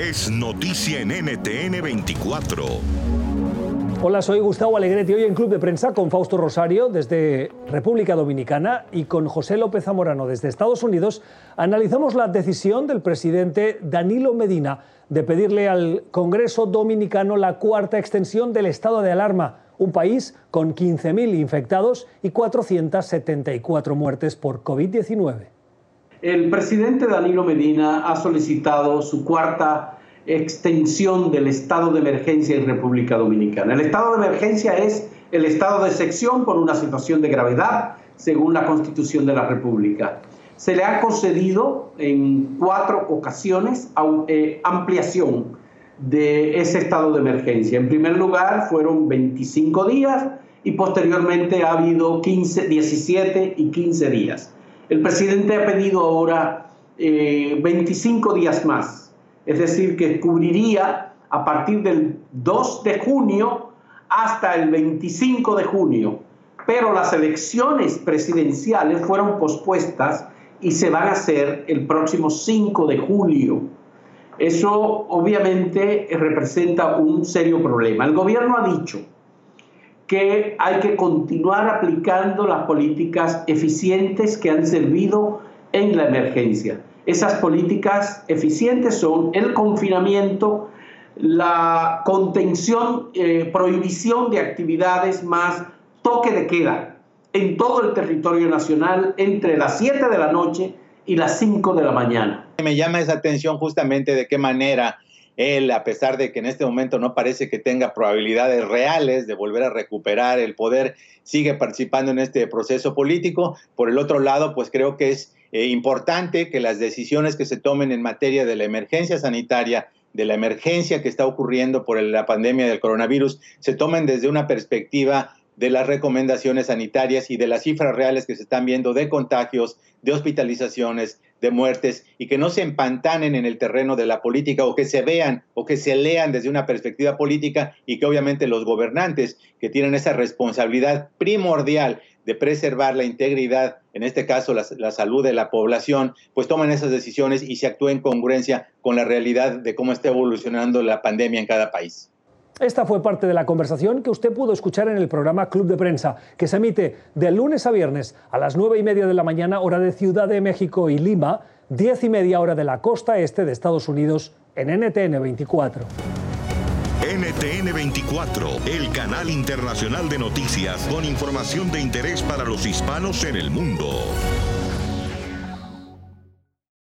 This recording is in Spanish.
es noticia en NTN 24. Hola, soy Gustavo Alegretti, hoy en Club de Prensa con Fausto Rosario desde República Dominicana y con José López Zamorano desde Estados Unidos. Analizamos la decisión del presidente Danilo Medina de pedirle al Congreso Dominicano la cuarta extensión del estado de alarma, un país con 15.000 infectados y 474 muertes por COVID-19. El presidente Danilo Medina ha solicitado su cuarta extensión del estado de emergencia en República Dominicana. El estado de emergencia es el estado de sección por una situación de gravedad, según la Constitución de la República. Se le ha concedido en cuatro ocasiones eh, ampliación de ese estado de emergencia. En primer lugar, fueron 25 días y posteriormente ha habido 15, 17 y 15 días. El presidente ha pedido ahora 25 eh, días más es decir, que cubriría a partir del 2 de junio hasta el 25 de junio. Pero las elecciones presidenciales fueron pospuestas y se van a hacer el próximo 5 de julio. Eso obviamente representa un serio problema. El gobierno ha dicho que hay que continuar aplicando las políticas eficientes que han servido en la emergencia. Esas políticas eficientes son el confinamiento, la contención, eh, prohibición de actividades más toque de queda en todo el territorio nacional entre las 7 de la noche y las 5 de la mañana. Me llama esa atención justamente de qué manera él, a pesar de que en este momento no parece que tenga probabilidades reales de volver a recuperar el poder, sigue participando en este proceso político. Por el otro lado, pues creo que es eh, importante que las decisiones que se tomen en materia de la emergencia sanitaria, de la emergencia que está ocurriendo por la pandemia del coronavirus, se tomen desde una perspectiva de las recomendaciones sanitarias y de las cifras reales que se están viendo de contagios, de hospitalizaciones, de muertes y que no se empantanen en el terreno de la política o que se vean o que se lean desde una perspectiva política y que obviamente los gobernantes que tienen esa responsabilidad primordial de preservar la integridad, en este caso la, salud de la población, pues tomen esas decisiones y se actúen en congruencia con la realidad de cómo está evolucionando la pandemia en cada país. Esta fue parte de la conversación que usted pudo escuchar en el programa Club de Prensa, que se emite de lunes a viernes a las nueve y media de la mañana, hora de Ciudad de México y Lima, diez y media hora de la costa este de Estados Unidos en NTN 24. NTN 24, el canal internacional de noticias con información de interés para los hispanos en el mundo.